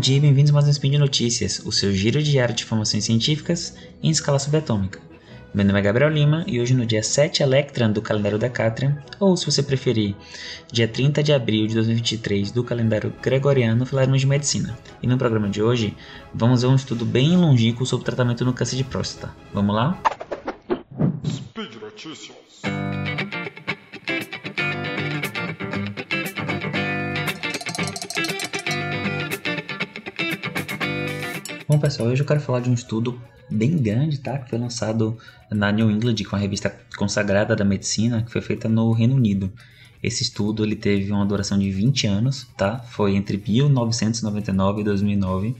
dia e bem-vindos mais um Spin de Notícias, o seu giro diário de informações científicas em escala subatômica. Meu nome é Gabriel Lima e hoje no dia 7 Electran do calendário Decatrian, ou se você preferir, dia 30 de abril de 2023 do calendário Gregoriano, falaremos de medicina. E no programa de hoje, vamos ver um estudo bem longínquo sobre tratamento no câncer de próstata. Vamos lá? Speed Notícias. Pessoal, hoje eu quero falar de um estudo bem grande, tá? Que foi lançado na New England, que é uma revista consagrada da medicina, que foi feita no Reino Unido. Esse estudo ele teve uma duração de 20 anos, tá? Foi entre 1999 e 2009,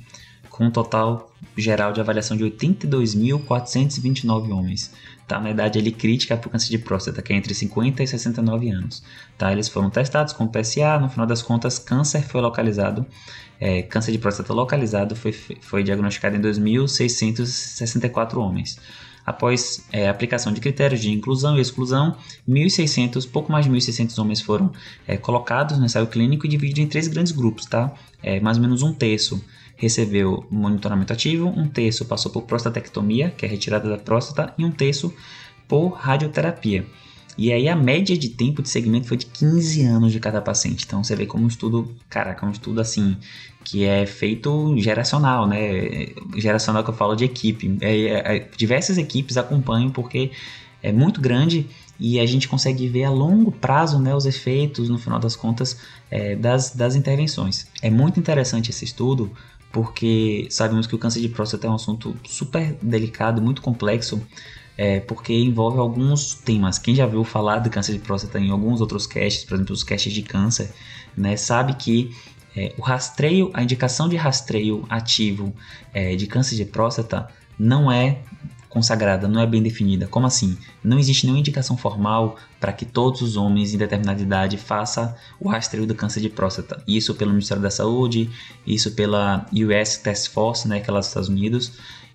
com um total geral de avaliação de 82.429 homens, tá? Na idade ali crítica para o câncer de próstata, que é entre 50 e 69 anos, tá? Eles foram testados com PSA, no final das contas, câncer foi localizado é, câncer de próstata localizado foi, foi diagnosticado em 2.664 homens. Após é, aplicação de critérios de inclusão e exclusão, 1.600, pouco mais de 1.600 homens foram é, colocados no ensaio clínico e divididos em três grandes grupos, tá? É, mais ou menos um terço recebeu monitoramento ativo, um terço passou por prostatectomia, que é retirada da próstata, e um terço por radioterapia. E aí a média de tempo de segmento foi de 15 anos de cada paciente. Então você vê como um estudo, caraca, um estudo assim, que é feito geracional, né? Geracional que eu falo de equipe. É, é, é, diversas equipes acompanham porque é muito grande e a gente consegue ver a longo prazo né, os efeitos, no final das contas, é, das, das intervenções. É muito interessante esse estudo porque sabemos que o câncer de próstata é um assunto super delicado, muito complexo, é, porque envolve alguns temas. Quem já viu falar de câncer de próstata em alguns outros casts, por exemplo, os casts de câncer, né, sabe que é, o rastreio, a indicação de rastreio ativo é, de câncer de próstata não é consagrada, não é bem definida. Como assim? Não existe nenhuma indicação formal para que todos os homens em determinada idade façam o rastreio do câncer de próstata. Isso pelo Ministério da Saúde, isso pela US Task Force, né, que é lá dos Estados Unidos,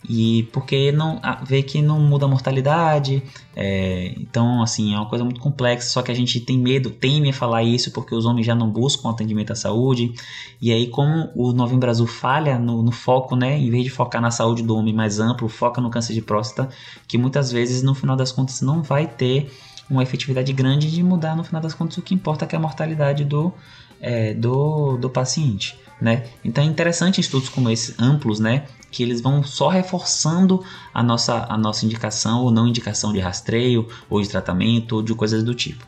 e porque não vê que não muda a mortalidade, é, então assim é uma coisa muito complexa. Só que a gente tem medo, teme a falar isso porque os homens já não buscam atendimento à saúde. E aí, como o Novembro Brasil falha no, no, foco, né, em vez de focar na saúde do homem mais amplo, foca no câncer de próstata, que muitas vezes no final das contas não vai ter uma efetividade grande de mudar no final das contas o que importa que é a mortalidade do, é, do, do paciente. Né? Então é interessante estudos como esses amplos, né, que eles vão só reforçando a nossa, a nossa indicação ou não indicação de rastreio ou de tratamento ou de coisas do tipo.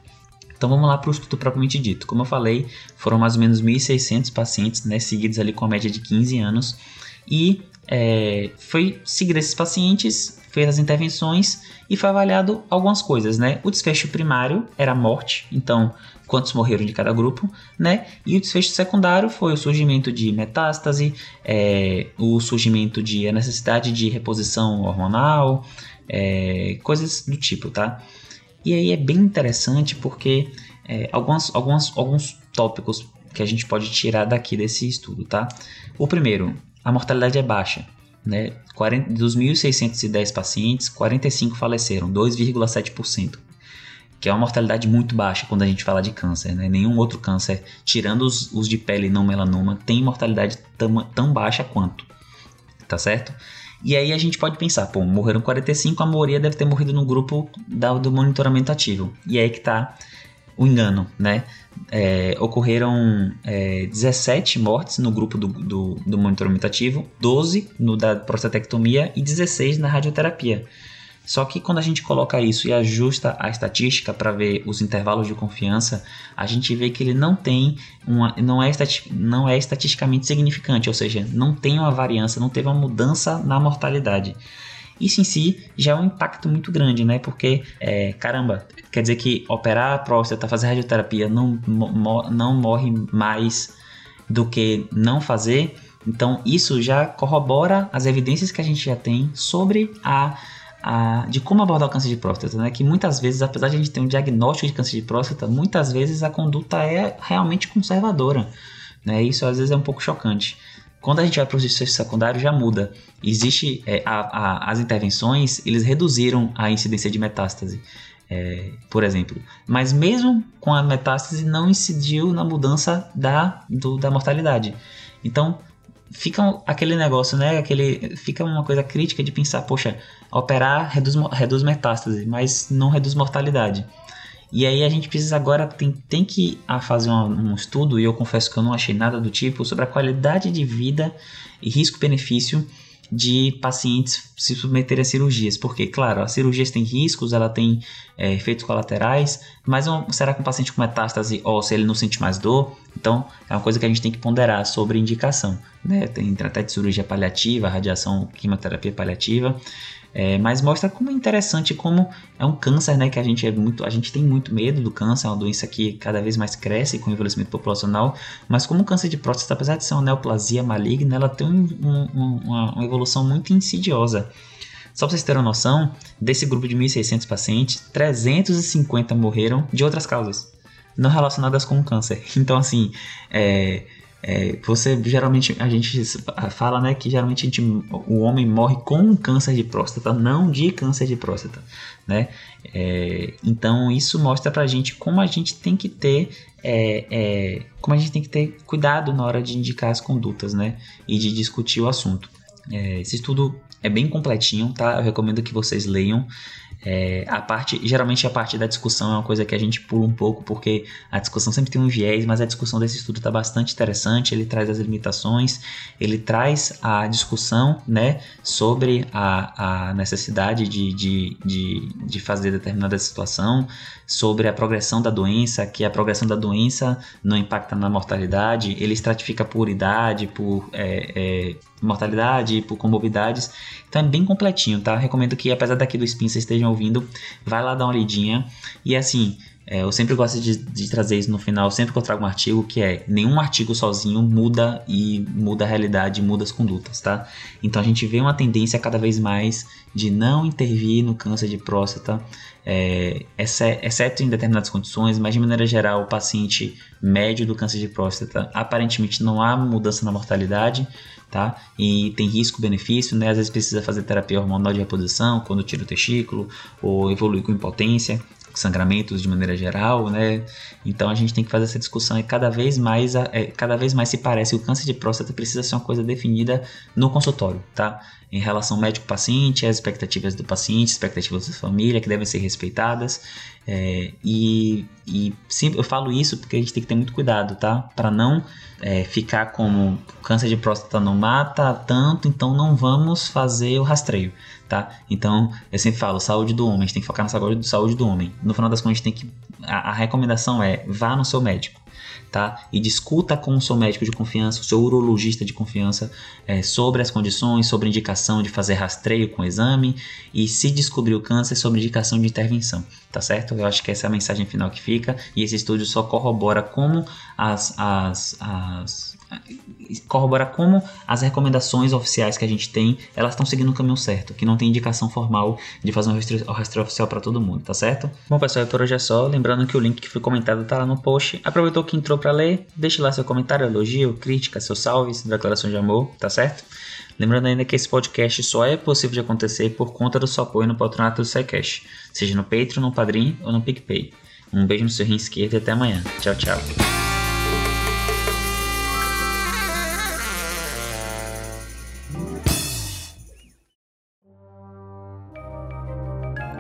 Então vamos lá para o estudo propriamente dito. Como eu falei, foram mais ou menos 1.600 pacientes, né, seguidos ali com a média de 15 anos, e é, foi seguir esses pacientes, fez as intervenções e foi avaliado algumas coisas, né? O desfecho primário era a morte, então quantos morreram de cada grupo, né? E o desfecho secundário foi o surgimento de metástase, é, o surgimento de a necessidade de reposição hormonal, é, coisas do tipo, tá? E aí é bem interessante porque é, algumas, algumas, alguns tópicos que a gente pode tirar daqui desse estudo, tá? O primeiro, a mortalidade é baixa. Né? 40, dos 1.610 pacientes, 45 faleceram, 2,7%, que é uma mortalidade muito baixa quando a gente fala de câncer. Né? Nenhum outro câncer, tirando os, os de pele não melanoma, tem mortalidade tão, baixa quanto. Tá certo? E aí a gente pode pensar, pô, morreram 45, a maioria deve ter morrido no grupo da, do monitoramento ativo. E aí que tá o engano, né? É, ocorreram é, 17 mortes no grupo do, do, do monitoramento ativo, 12 no da prostatectomia e 16 na radioterapia. Só que quando a gente coloca isso e ajusta a estatística para ver os intervalos de confiança, a gente vê que ele não tem uma, não é, não é estatisticamente significante, ou seja, não tem uma variância, não teve uma mudança na mortalidade. Isso em si já é um impacto muito grande, né? Porque, é, caramba, quer dizer que operar a próstata, fazer radioterapia não, não morre mais do que não fazer. Então, isso já corrobora as evidências que a gente já tem sobre a, a, de como abordar o câncer de próstata, né? Que muitas vezes, apesar de a gente ter um diagnóstico de câncer de próstata, muitas vezes a conduta é realmente conservadora, né? Isso às vezes é um pouco chocante. Quando a gente vai para os desfechos secundários, já muda. Existe é, a, a, as intervenções, eles reduziram a incidência de metástase, é, por exemplo. Mas mesmo com a metástase, não incidiu na mudança da, do, da mortalidade. Então, fica aquele negócio, né? Aquele, fica uma coisa crítica de pensar, poxa, operar reduz, reduz metástase, mas não reduz mortalidade. E aí a gente precisa agora, tem, tem que fazer um, um estudo, e eu confesso que eu não achei nada do tipo, sobre a qualidade de vida e risco-benefício de pacientes se submeterem a cirurgias, porque, claro, as cirurgias têm riscos, ela tem é, efeitos colaterais, mas um, será que um paciente com metástase óssea ele não sente mais dor? Então, é uma coisa que a gente tem que ponderar sobre indicação, né? Tem até de cirurgia paliativa, radiação, quimioterapia paliativa, é, mas mostra como é interessante como é um câncer, né? Que a gente é muito, a gente tem muito medo do câncer, é uma doença que cada vez mais cresce com o envelhecimento populacional, mas como o câncer de próstata, apesar de ser uma neoplasia maligna, ela tem um, um, uma, uma evolução muito insidiosa. Só para vocês terem uma noção, desse grupo de 1.600 pacientes, 350 morreram de outras causas, não relacionadas com o câncer. Então, assim, é, é, você geralmente a gente fala né, que geralmente gente, o homem morre com câncer de próstata, não de câncer de próstata. Né? É, então isso mostra pra gente como a gente tem que ter é, é, como a gente tem que ter cuidado na hora de indicar as condutas né? e de discutir o assunto. É, esse estudo é bem completinho, tá? Eu recomendo que vocês leiam. É, a parte, geralmente a parte da discussão é uma coisa que a gente pula um pouco porque a discussão sempre tem um viés, mas a discussão desse estudo está bastante interessante. Ele traz as limitações, ele traz a discussão, né, sobre a, a necessidade de, de, de, de fazer determinada situação, sobre a progressão da doença, que a progressão da doença não impacta na mortalidade. Ele estratifica por idade, por é, é, mortalidade, por comorbidades. Então é bem completinho, tá? Recomendo que, apesar daqui do Spin vocês estejam ouvindo, vai lá dar uma lidinha. E assim, é, eu sempre gosto de, de, trazer isso no final, sempre que eu trago um artigo, que é nenhum artigo sozinho muda e muda a realidade, muda as condutas, tá? Então a gente vê uma tendência cada vez mais de não intervir no câncer de próstata, é, exceto em determinadas condições, mas de maneira geral, o paciente médio do câncer de próstata, aparentemente não há mudança na mortalidade, tá? E tem risco-benefício, né? Às vezes precisa fazer terapia hormonal de reposição quando tira o testículo, ou evolui com impotência, sangramentos de maneira geral, né? Então a gente tem que fazer essa discussão e cada vez mais, é, cada vez mais se parece que o câncer de próstata precisa ser uma coisa definida no consultório, tá? Em relação médico-paciente, as expectativas do paciente, expectativas da família que devem ser respeitadas. É, e, e sim, eu falo isso porque a gente tem que ter muito cuidado, tá? Para não é, ficar como câncer de próstata não mata tanto, então não vamos fazer o rastreio tá? Então, eu sempre falo, saúde do homem, a gente tem que focar na saúde, do homem. No final das contas, a gente tem que. A, a recomendação é vá no seu médico. Tá? E discuta com o seu médico de confiança, o seu urologista de confiança, é, sobre as condições, sobre indicação de fazer rastreio com exame e se descobrir o câncer, sobre indicação de intervenção, tá certo? Eu acho que essa é a mensagem final que fica e esse estudo só corrobora como as, as, as corrobora como as recomendações oficiais que a gente tem, elas estão seguindo o caminho certo, que não tem indicação formal de fazer um rastreio oficial para todo mundo, tá certo? Bom, pessoal, por hoje é só. Lembrando que o link que foi comentado tá lá no post. Aproveitou que entrou para ler, deixe lá seu comentário, elogio, crítica, seu salve, declaração de amor, tá certo? Lembrando ainda que esse podcast só é possível de acontecer por conta do seu apoio no patronato do SciCash, seja no Patreon, no Padrim ou no PicPay. Um beijo no seu rim esquerdo e até amanhã. Tchau, tchau.